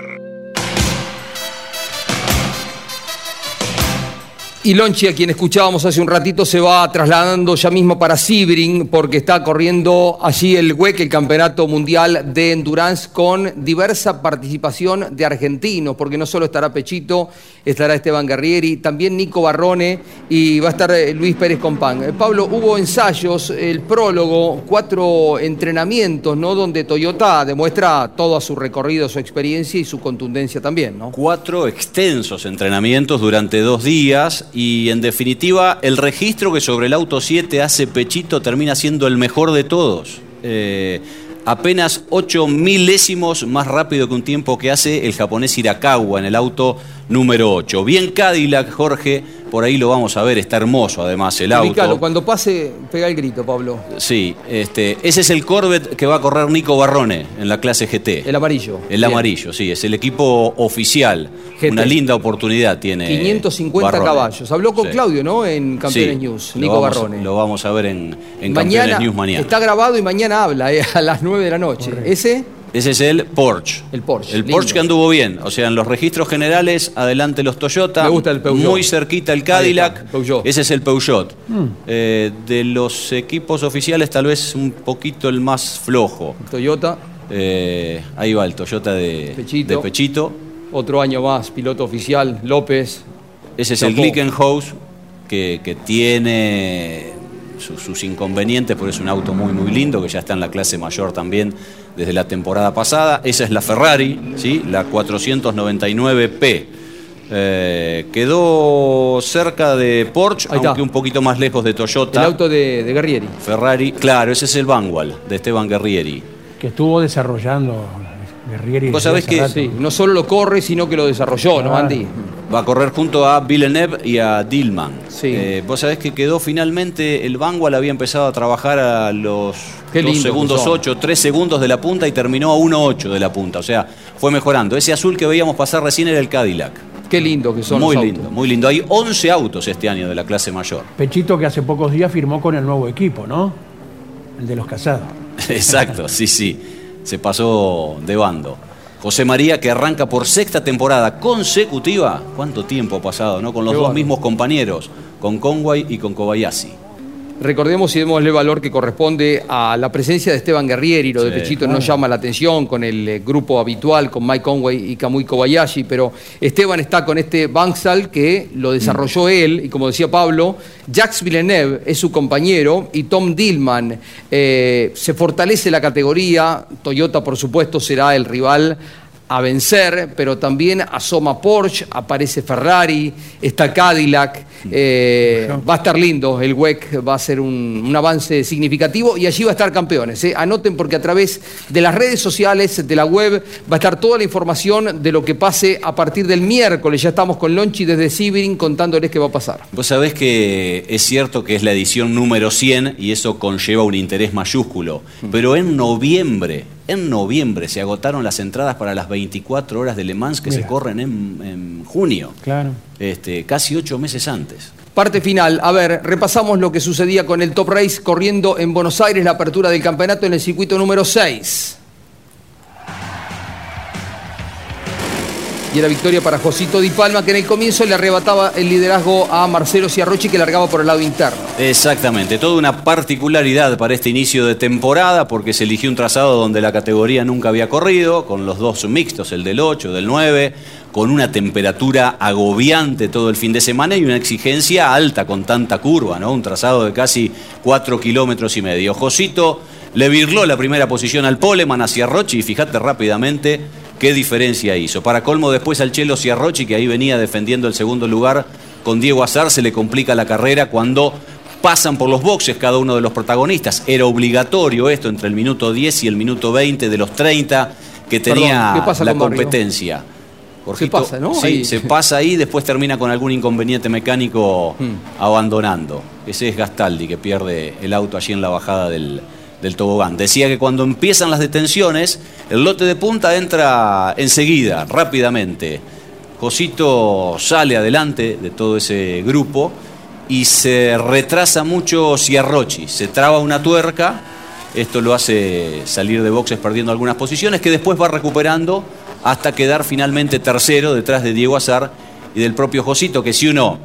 Y Lonchi, a quien escuchábamos hace un ratito, se va trasladando ya mismo para Sibring porque está corriendo allí el WEC, el Campeonato Mundial de Endurance, con diversa participación de argentinos, porque no solo estará Pechito, estará Esteban Guerrieri, también Nico Barrone y va a estar eh, Luis Pérez Compán. Eh, Pablo, hubo ensayos, el prólogo, cuatro entrenamientos, ¿no? Donde Toyota demuestra todo su recorrido, su experiencia y su contundencia también, ¿no? Cuatro extensos entrenamientos durante dos días y en definitiva el registro que sobre el auto 7 hace Pechito termina siendo el mejor de todos. Eh, apenas 8 milésimos más rápido que un tiempo que hace el japonés Hirakawa en el auto número 8. Bien Cadillac, Jorge, por ahí lo vamos a ver, está hermoso además el auto. cuando pase, pega el grito, Pablo. Sí, este, ese es el Corvette que va a correr Nico Barrone en la clase GT. El amarillo. El amarillo, sí, es el equipo oficial. Una linda oportunidad tiene. 550 caballos. Habló con Claudio, ¿no? En Campeones News, Nico Barrone. Lo vamos a ver en, en Campeones News mañana. Está grabado y mañana habla, eh, a las 9 de la noche. Ese. Ese es el Porsche. El Porsche. El Porsche que anduvo bien. O sea, en los registros generales, adelante los Toyota. Me gusta el Peugeot. Muy cerquita el Cadillac. Ese es el Peugeot. Mm. Eh, de los equipos oficiales, tal vez un poquito el más flojo. Toyota. Eh, ahí va el Toyota de Pechito. Otro año más, piloto oficial, López. Ese es el Glickenhaus, que, que tiene sus inconvenientes, porque es un auto muy, muy lindo, que ya está en la clase mayor también desde la temporada pasada. Esa es la Ferrari, ¿sí? la 499P. Eh, quedó cerca de Porsche, aunque un poquito más lejos de Toyota. El auto de, Guerrieri. Ferrari, claro, ese es el Vanguard de Esteban Guerrieri. Que estuvo desarrollando Guerrieri. Vos sabés que no solo lo corre, sino que lo desarrolló, ¿no, Andy? Va a correr junto a Villeneuve y a Dillman. Sí. Eh, vos sabés que quedó finalmente, el Vanguard había empezado a trabajar a los dos segundos 8, 3 segundos de la punta y terminó a 1.8 de la punta. O sea, fue mejorando. Ese azul que veíamos pasar recién era el Cadillac. Qué lindo que son Muy lindo, muy lindo. Hay 11 autos este año de la clase mayor. Pechito que hace pocos días firmó con el nuevo equipo, ¿no? El de los casados. Exacto, sí, sí. Se pasó de bando. José María que arranca por sexta temporada consecutiva. ¿Cuánto tiempo ha pasado, no? Con los Qué dos mismos compañeros, con Conway y con Kobayashi. Recordemos y démosle valor que corresponde a la presencia de Esteban Guerrieri, lo de Sí. Pechito no llama la atención con el eh, grupo habitual, con Mike Conway y Kamui Kobayashi, pero Esteban está con este Bangsal que lo desarrolló él, y como decía Pablo, Jacques Villeneuve es su compañero y Tom Dillman. eh, se fortalece la categoría, Toyota por supuesto será el rival a vencer, pero también asoma Porsche, aparece Ferrari, está Cadillac, eh, va a estar lindo, el WEC va a ser un, un avance significativo y allí va a estar campeones. eh. Anoten porque a través de las redes sociales, de la web, va a estar toda la información de lo que pase a partir del miércoles. Ya estamos con Lonchi desde Sibrin contándoles qué va a pasar. Vos sabés que es cierto que es la edición número 100 y eso conlleva un interés mayúsculo, pero en noviembre, en noviembre se agotaron las entradas para las 24 horas de Le Mans que se corren en, en junio, Claro. este, casi ocho meses antes. Parte final, a ver, repasamos lo que sucedía con el Top Race corriendo en Buenos Aires, la apertura del campeonato en el circuito número 6. Y era victoria para Josito Di Palma, que en el comienzo le arrebataba el liderazgo a Marcelo Ciarrochi, que largaba por el lado interno. Exactamente, toda una particularidad para este inicio de temporada porque se eligió un trazado donde la categoría nunca había corrido, con los dos mixtos, el del 8, del 9, con una temperatura agobiante todo el fin de semana y una exigencia alta con tanta curva, ¿no? Un trazado de casi 4 kilómetros y medio. Josito le virló la primera posición al Poleman hacia Rochi y fíjate rápidamente qué diferencia hizo. Para colmo después al Chelo Ciarrochi, que ahí venía defendiendo el segundo lugar con Diego Azar, se le complica la carrera cuando pasan por los boxes cada uno de los protagonistas. Era obligatorio esto entre el minuto 10 y el minuto 20 de los 30 que tenía Perdón, ¿qué pasa la con Barrio? competencia. Jorgito, pasa, ¿no? Sí, Ahí. se pasa ahí, después termina con algún inconveniente mecánico Hmm. abandonando. Ese es Gastaldi que pierde el auto allí en la bajada del, del tobogán. Decía que cuando empiezan las detenciones, el lote de punta entra enseguida, rápidamente. Josito sale adelante de todo ese grupo y se retrasa mucho Ciarrochi. Se traba una tuerca, esto lo hace salir de boxes perdiendo algunas posiciones, que después va recuperando hasta quedar finalmente tercero detrás de Diego Azar y del propio Josito, que si uno,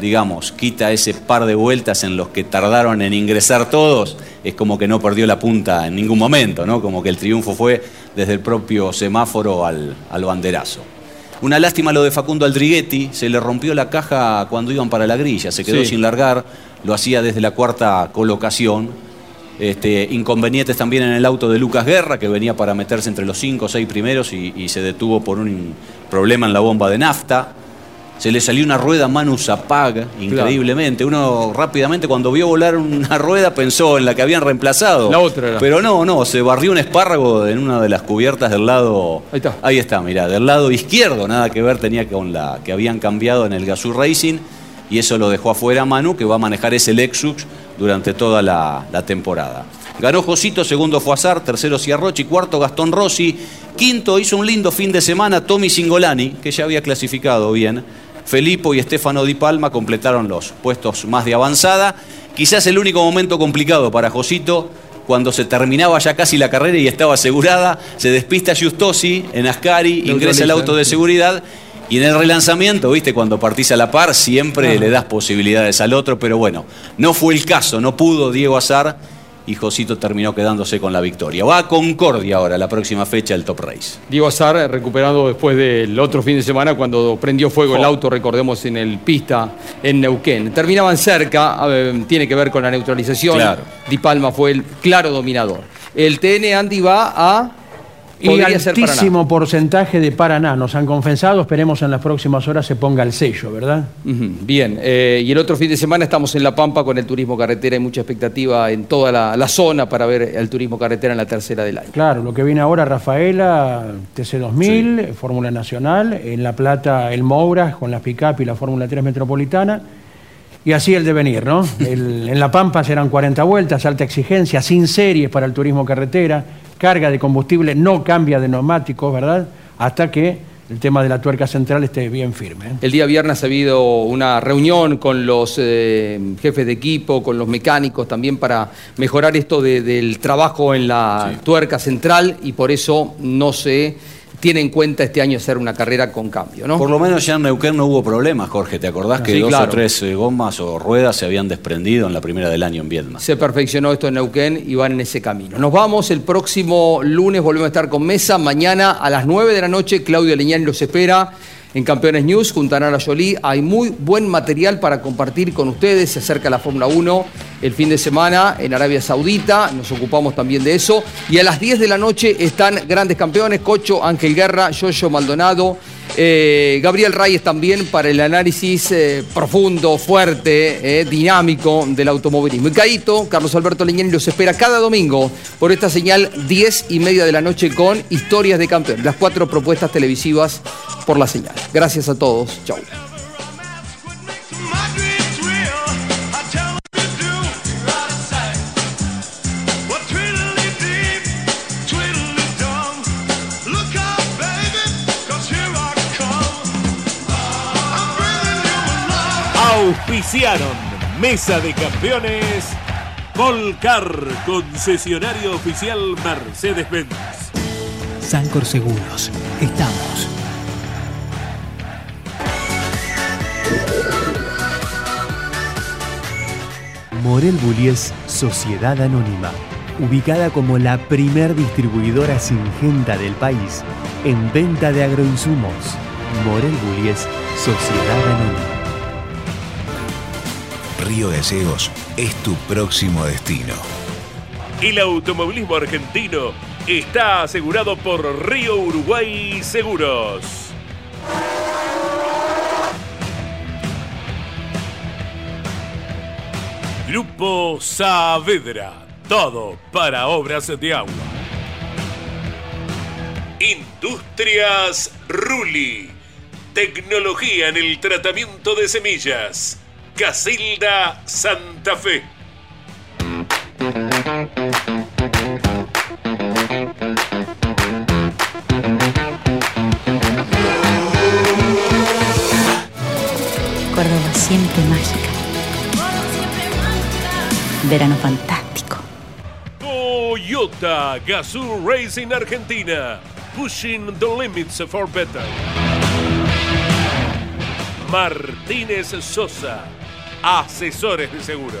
digamos, quita ese par de vueltas en los que tardaron en ingresar todos, es como que no perdió la punta en ningún momento, ¿no? Como que el triunfo fue desde el propio semáforo al, al banderazo. Una lástima lo de Facundo Aldriguetti, se le rompió la caja cuando iban para la grilla, se quedó Sí. sin largar, lo hacía desde la cuarta colocación. Este, inconvenientes también en el auto de Lucas Guerra, que venía para meterse entre los cinco o seis primeros y, y se detuvo por un problema en la bomba de nafta. Se le salió una rueda a Manu Zapag, increíblemente. Uno rápidamente cuando vio volar una rueda pensó en la que habían reemplazado. La otra era. Pero no, no, se barrió un espárrago en una de las cubiertas del lado. Ahí está. Ahí está, mirá, del lado izquierdo, nada que ver tenía con la que habían cambiado en el Gazoo Racing. Y eso lo dejó afuera Manu, que va a manejar ese Lexus durante toda la, la temporada. Ganó Josito, segundo fue Azar, tercero Ciarrochi, cuarto Gastón Rossi, quinto hizo un lindo fin de semana Tommy Singolani, que ya había clasificado bien. Felipo y Estefano Di Palma completaron los puestos más de avanzada. Quizás el único momento complicado para Josito, cuando se terminaba ya casi la carrera y estaba asegurada, se despista Giustosi en Ascari, ingresa el auto de seguridad y en el relanzamiento, viste, cuando partís a la par, siempre Ajá. le das posibilidades al otro, pero bueno, no fue el caso, no pudo Diego Azar y Josito terminó quedándose con la victoria. Va a Concordia ahora, la próxima fecha del Top Race. Diego Azar recuperado después del otro fin de semana cuando prendió fuego el auto, recordemos, en el pista en Neuquén. Terminaban cerca, tiene que ver con la neutralización. Claro. Di Palma fue el claro dominador. El TN Andy va a... Y altísimo porcentaje de Paraná. Nos han confesado, esperemos en las próximas horas se ponga el sello, ¿verdad? Bien, eh, y el otro fin de semana estamos en La Pampa con el turismo carretera. Hay mucha expectativa en toda la, la zona para ver el turismo carretera en la tercera del año. Claro, lo que viene ahora Rafaela, TC2000, Fórmula Nacional, en La Plata el Moura con la pick-up y la Fórmula 3 Metropolitana. Y así el devenir, ¿no? El- en La Pampa serán 40 vueltas, alta exigencia, sin series para el turismo carretera, carga de combustible, no cambia de neumáticos, ¿verdad? Hasta que el tema de la tuerca central esté bien firme. ¿eh? El día viernes ha habido una reunión con los eh, jefes de equipo, con los mecánicos también para mejorar esto de- del trabajo en la tuerca central y por eso no se tiene en cuenta este año hacer una carrera con cambio, ¿no? Por lo menos ya en Neuquén no hubo problemas, Jorge. ¿Te acordás que Sí, dos claro. o tres eh, gomas o ruedas se habían desprendido en la primera del año en Viedma? Se perfeccionó esto en Neuquén y van en ese camino. Nos vamos el próximo lunes, volvemos a estar con Mesa. Mañana a las 9 de la noche, Claudio Leñani los espera en Campeones News junto a Nara Jolie. Hay muy buen material para compartir con ustedes. Se acerca la Fórmula 1 el fin de semana en Arabia Saudita. Nos ocupamos también de eso. Y a las 10 de la noche están grandes campeones: Cocho, Ángel Guerra, Yoyo Maldonado. Eh, Gabriel Reyes también para el análisis eh, profundo, fuerte, eh, dinámico del automovilismo. Y Caito, Carlos Alberto Leñani los espera cada domingo por esta señal 10 y media de la noche con historias de campeón. Las cuatro propuestas televisivas por la señal. Gracias a todos. Chau. Auspiciaron Mesa de Campeones Volcar, concesionario oficial Mercedes-Benz. Sancor Seguros. Estamos. Morel Bullies Sociedad Anónima, ubicada como la primer distribuidora singenta del país en venta de agroinsumos. Morel Bullies Sociedad Anónima. Río Gallegos es tu próximo destino. El automovilismo argentino está asegurado por Río Uruguay Seguros. Grupo Saavedra, todo para obras de agua. Industrias Ruli, tecnología en el tratamiento de semillas. Casilda Santa Fe. Córdoba siempre mágica. Verano fantástico. Toyota Gazoo Racing Argentina. Pushing the limits for better. Martínez Sosa. Asesores de seguros.